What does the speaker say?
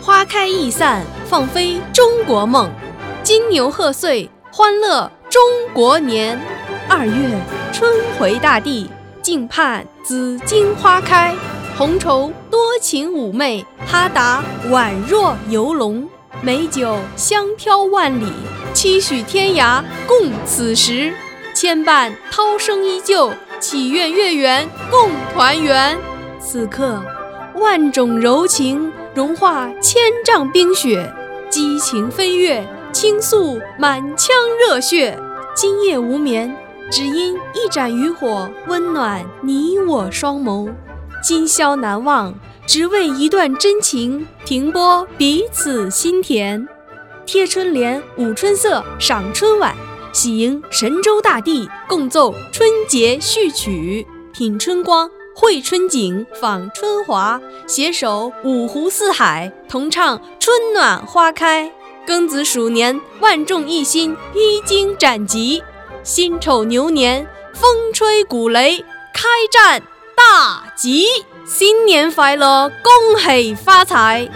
花开易散，放飞中国梦。金牛贺岁，欢乐中国年。二月春回大地，静盼紫荆花开。红绸多情妩媚，哈达宛若游龙。美酒香飘万里，期许天涯共此时。牵绊涛声依旧，祈愿月圆共团圆。此刻，万种柔情融化千丈冰雪，激情飞跃，倾诉满腔热血。今夜无眠，只因一盏渔火温暖你我双眸。今宵难忘，只为一段真情停泊彼此心田。贴春联，舞春色，赏春晚。喜迎神州大地，共奏春节序曲，品春光，绘春景，访春华，携手五湖四海，同唱春暖花开。庚子鼠年，万众一心，披荆斩棘；辛丑牛年，风吹鼓擂，开战大吉。新年快乐，恭喜发财！